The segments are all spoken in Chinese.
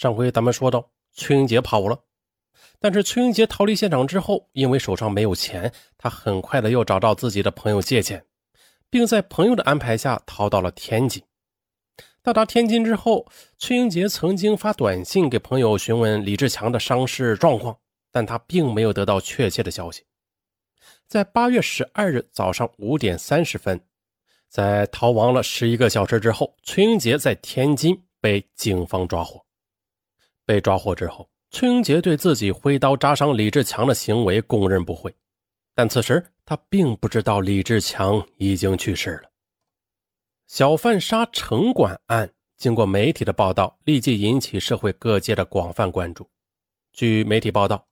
上回咱们说到，崔英杰跑了，但是崔英杰逃离现场之后，因为手上没有钱，他很快的又找到自己的朋友借钱，并在朋友的安排下逃到了天津。到达天津之后，崔英杰曾经发短信给朋友询问李志强的伤势状况，但他并没有得到确切的消息。在八月十二日早上五点三十分，在逃亡了十一个小时之后，崔英杰在天津被警方抓获。被抓获之后，崔英杰对自己挥刀扎伤李志强的行为供认不讳，但此时他并不知道李志强已经去世了。小贩杀城管案经过媒体的报道，立即引起社会各界的广泛关注。据媒体报道，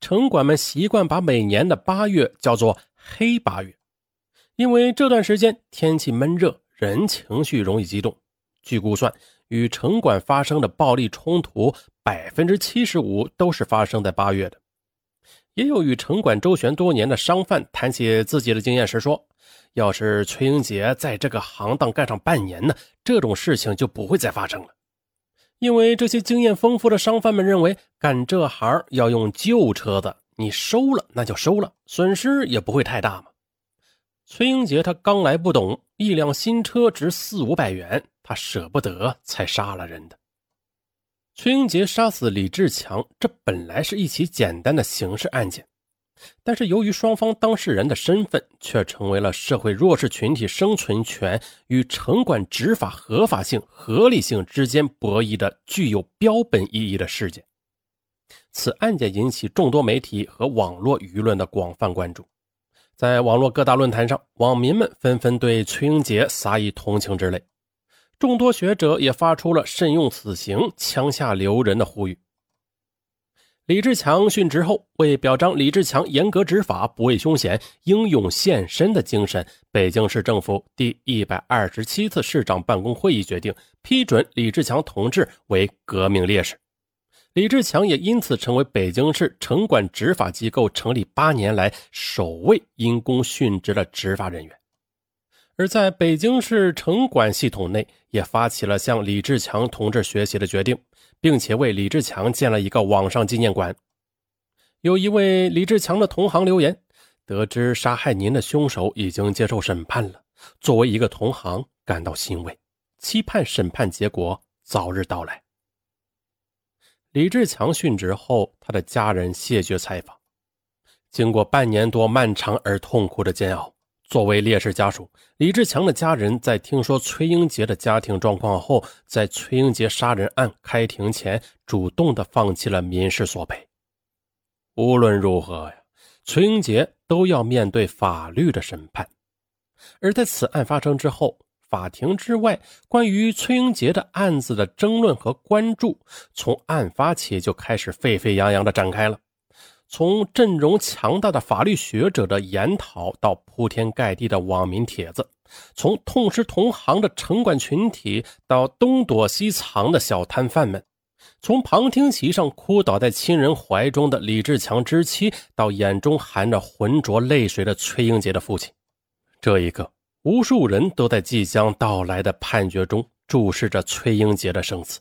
城管们习惯把每年的八月叫做“黑八月”，因为这段时间天气闷热，人情绪容易激动。据估算。与城管发生的暴力冲突，百分之七十五都是发生在八月的。也有与城管周旋多年的商贩谈起自己的经验时说：“要是崔英杰在这个行当干上半年呢，这种事情就不会再发生了。因为这些经验丰富的商贩们认为，干这行要用旧车子，你收了那就收了，损失也不会太大嘛。”崔英杰他刚来不懂，一辆新车值四五百元。他舍不得，才杀了人的。崔英杰杀死李志强，这本来是一起简单的刑事案件，但是由于双方当事人的身份，却成为了社会弱势群体生存权与城管执法合法性、合理性之间博弈的具有标本意义的事件。此案件引起众多媒体和网络舆论的广泛关注，在网络各大论坛上，网民们纷纷对崔英杰撒以同情之泪。众多学者也发出了慎用死刑、枪下留人的呼吁。李志强殉职后，为表彰李志强严格执法、不畏凶险、英勇献身的精神，北京市政府第一百二十七次市长办公会议决定批准李志强同志为革命烈士。李志强也因此成为北京市城管执法机构成立八年来首位因公殉职的执法人员。而在北京市城管系统内，也发起了向李志强同志学习的决定，并且为李志强建了一个网上纪念馆。有一位李志强的同行留言：“得知杀害您的凶手已经接受审判了，作为一个同行感到欣慰，期盼审判结果早日到来。”李志强殉职后，他的家人谢绝采访。经过半年多漫长而痛苦的煎熬。作为烈士家属，李志强的家人在听说崔英杰的家庭状况后，在崔英杰杀人案开庭前，主动的放弃了民事索赔。无论如何呀，崔英杰都要面对法律的审判。而在此案发生之后，法庭之外关于崔英杰的案子的争论和关注，从案发起就开始沸沸扬扬的展开了。从阵容强大的法律学者的研讨到铺天盖地的网民帖子，从痛失同行的城管群体到东躲西藏的小摊贩们，从旁听席上哭倒在亲人怀中的李志强之妻，到眼中含着浑浊泪水的崔英杰的父亲，这一刻，无数人都在即将到来的判决中注视着崔英杰的生死。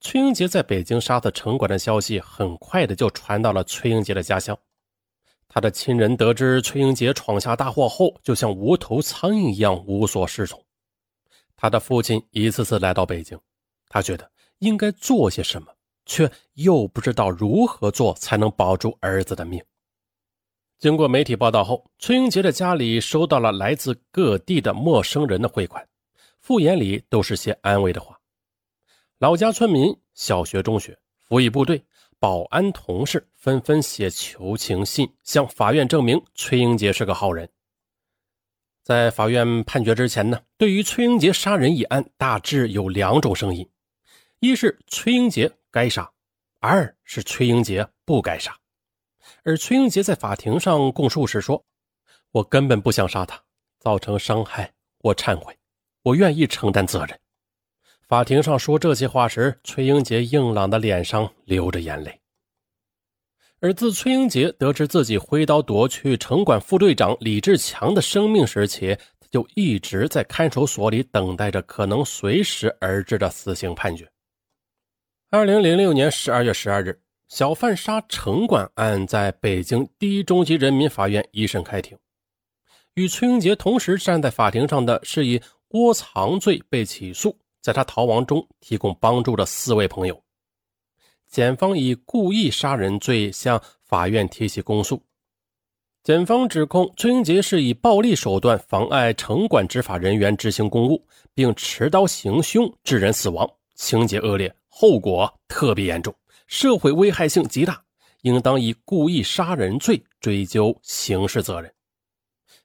崔英杰在北京杀死城管的消息，很快的就传到了崔英杰的家乡。他的亲人得知崔英杰闯下大祸后，就像无头苍蝇一样无所适从。他的父亲一次次来到北京，他觉得应该做些什么，却又不知道如何做才能保住儿子的命。经过媒体报道后，崔英杰的家里收到了来自各地的陌生人的汇款，复言里都是些安慰的话。老家村民、小学、中学、服役部队、保安同事纷纷写求情信，向法院证明崔英杰是个好人。在法院判决之前呢，对于崔英杰杀人一案，大致有两种声音：一是崔英杰该杀，二是崔英杰不该杀。而崔英杰在法庭上供述时说：“我根本不想杀他，造成伤害，我忏悔，我愿意承担责任。”法庭上说这些话时，崔英杰硬朗的脸上流着眼泪。而自崔英杰得知自己挥刀夺去城管副队长李志强的生命时起，他就一直在看守所里等待着可能随时而至的死刑判决。二零零六年十二月十二日，小贩杀城管案在北京第一中级人民法院一审开庭。与崔英杰同时站在法庭上的是以窝藏罪被起诉，在他逃亡中提供帮助的四位朋友。检方以故意杀人罪向法院提起公诉。检方指控崔英杰是以暴力手段妨碍城管执法人员执行公务，并持刀行凶致人死亡，情节恶劣。后果特别严重，社会危害性极大，应当以故意杀人罪追究刑事责任。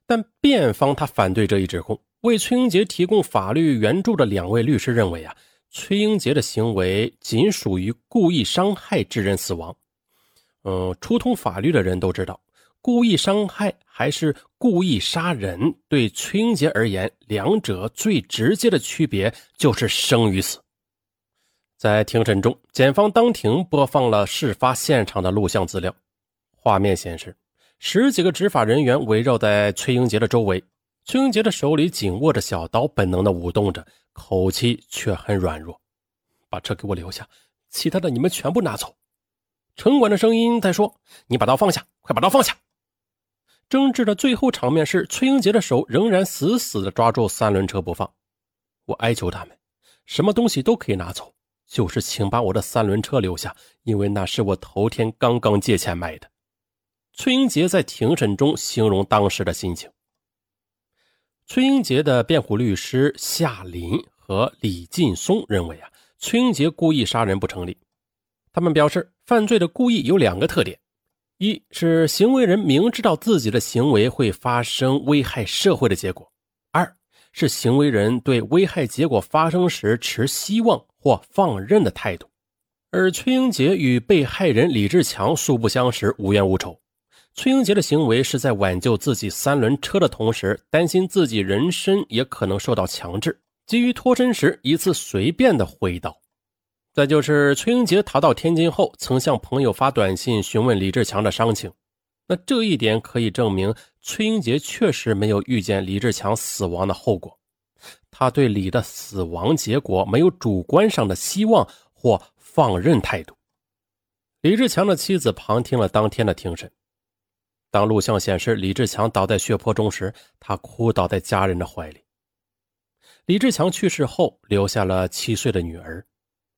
但辩方他反对这一指控。为崔英杰提供法律援助的两位律师认为啊，崔英杰的行为仅属于故意伤害致人死亡。嗯，初通法律的人都知道，故意伤害还是故意杀人，对崔英杰而言，两者最直接的区别就是生与死。在庭审中，检方当庭播放了事发现场的录像资料。画面显示，十几个执法人员围绕在崔英杰的周围，崔英杰的手里紧握着小刀，本能的舞动着，口气却很软弱：“把车给我留下，其他的你们全部拿走。”城管的声音在说：“你把刀放下，快把刀放下。”争执的最后场面是，崔英杰的手仍然死死的抓住三轮车不放。我哀求他们，什么东西都可以拿走。就是请把我的三轮车留下，因为那是我头天刚刚借钱买的。崔英杰在庭审中形容当时的心情。崔英杰的辩护律师夏林和李劲松认为啊，崔英杰故意杀人不成立。他们表示，犯罪的故意有两个特点：一是行为人明知道自己的行为会发生危害社会的结果；二是行为人对危害结果发生时持希望。或放任的态度，而崔英杰与被害人李志强素不相识，无冤无仇。崔英杰的行为是在挽救自己三轮车的同时，担心自己人身也可能受到强制，急于脱身时一次随便的挥刀。再就是崔英杰逃到天津后，曾向朋友发短信询问李志强的伤情。那这一点可以证明，崔英杰确实没有预见李志强死亡的后果。他对李的死亡结果没有主观上的希望或放任态度。李志强的妻子旁听了当天的庭审，当录像显示李志强倒在血泊中时，他哭倒在家人的怀里。李志强去世后，留下了七岁的女儿。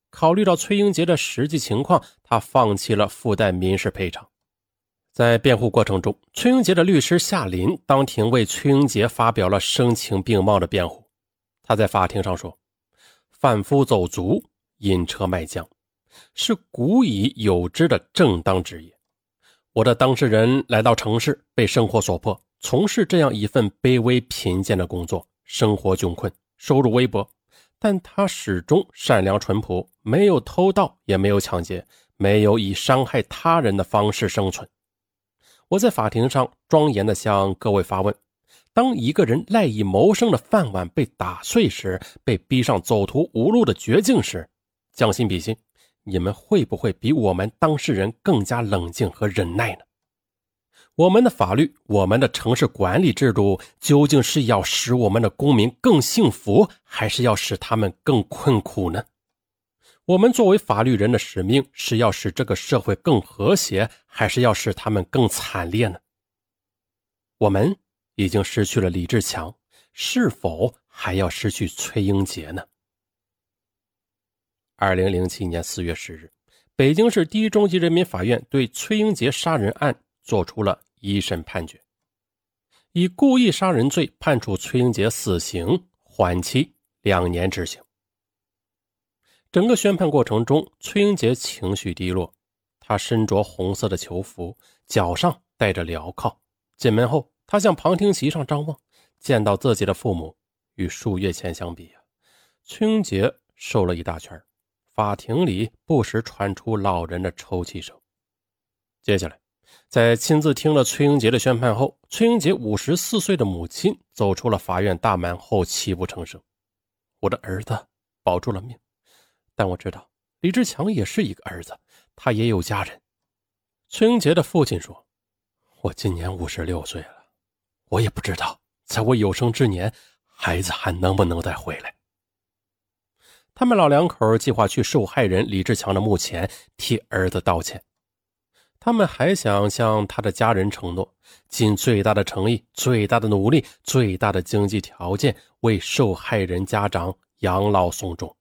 考虑到崔英杰的实际情况，他放弃了附带民事赔偿。在辩护过程中，崔英杰的律师夏林当庭为崔英杰发表了声情并茂的辩护。他在法庭上说：“贩夫走卒、引车卖浆，是古已有之的正当职业。我的当事人来到城市，被生活所迫，从事这样一份卑微贫贱的工作，生活窘困，收入微薄。但他始终善良淳朴，没有偷盗，也没有抢劫，没有以伤害他人的方式生存。我在法庭上庄严地向各位发问。”当一个人赖以谋生的饭碗被打碎时，被逼上走投无路的绝境时，将心比心，你们会不会比我们当事人更加冷静和忍耐呢？我们的法律，我们的城市管理制度，究竟是要使我们的公民更幸福，还是要使他们更困苦呢？我们作为法律人的使命，是要使这个社会更和谐，还是要使他们更惨烈呢？我们。已经失去了李志强，是否还要失去崔英杰呢？二零零七年四月十日，北京市第一中级人民法院对崔英杰杀人案作出了一审判决，以故意杀人罪判处崔英杰死刑，缓期两年执行。整个宣判过程中，崔英杰情绪低落，他身着红色的囚服，脚上戴着镣铐，进门后。他向旁听席上张望，见到自己的父母，与数月前相比啊，崔英杰瘦了一大圈。法庭里不时传出老人的抽泣声。接下来，在亲自听了崔英杰的宣判后，崔英杰五十四岁的母亲走出了法院大门后泣不成声：“我的儿子保住了命，但我知道李志强也是一个儿子，他也有家人。”崔英杰的父亲说：“我今年五十六岁了。”我也不知道，在我有生之年，孩子还能不能再回来。他们老两口计划去受害人李志强的墓前替儿子道歉。他们还想向他的家人承诺，尽最大的诚意、最大的努力、最大的经济条件，为受害人家长养老送终。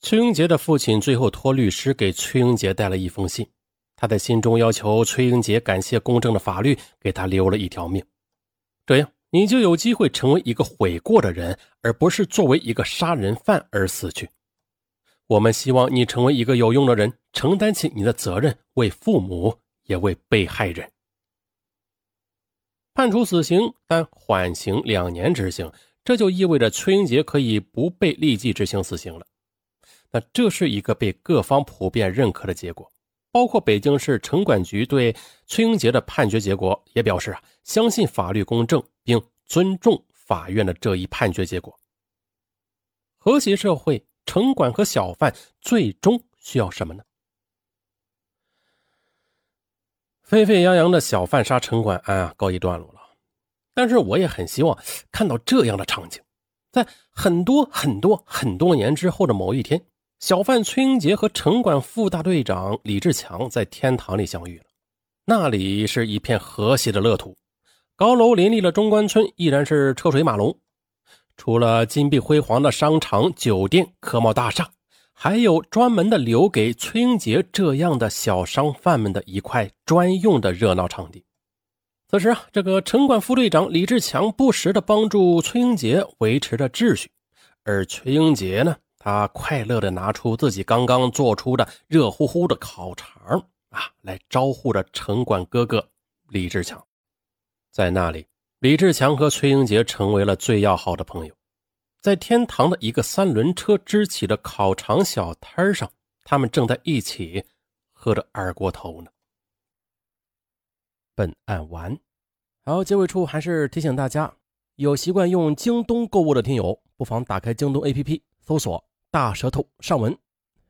崔英杰的父亲最后托律师给崔英杰带了一封信，他在信中要求崔英杰感谢公正的法律给他留了一条命，这样你就有机会成为一个悔过的人，而不是作为一个杀人犯而死去。我们希望你成为一个有用的人，承担起你的责任，为父母也为被害人。判处死刑，但缓刑两年执行，这就意味着崔英杰可以不被立即执行死刑了。那这是一个被各方普遍认可的结果，包括北京市城管局对崔英杰的判决结果也表示啊，相信法律公正，并尊重法院的这一判决结果。和谐社会。城管和小贩最终需要什么呢？沸沸扬扬的小贩杀城管案啊，告一段落了。但是我也很希望看到这样的场景：在很多很多很多年之后的某一天，小贩崔英杰和城管副大队长李志强在天堂里相遇了。那里是一片和谐的乐土，高楼林立的中关村依然是车水马龙。除了金碧辉煌的商场、酒店、科贸大厦，还有专门的留给崔英杰这样的小商贩们的一块专用的热闹场地。此时啊，这个城管副队长李志强不时的帮助崔英杰维持着秩序，而崔英杰呢，他快乐的拿出自己刚刚做出的热乎乎的烤肠啊，来招呼着城管哥哥李志强，在那里。李志强和崔英杰成为了最要好的朋友，在天堂的一个三轮车支起的烤肠小摊上，他们正在一起喝着二锅头呢。本案完，好，结尾处还是提醒大家，有习惯用京东购物的听友，不妨打开京东 APP，搜索“大舌头上文”，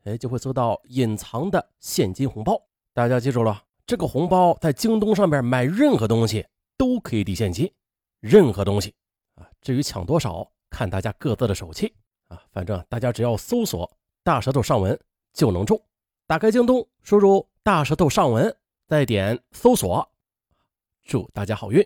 哎，就会搜到隐藏的现金红包。大家记住了，这个红包在京东上面买任何东西。都可以抵现金，任何东西啊。至于抢多少，看大家各自的手气啊。反正大家只要搜索“大舌头上文”就能中。打开京东，输入“大舌头上文”，再点搜索。祝大家好运！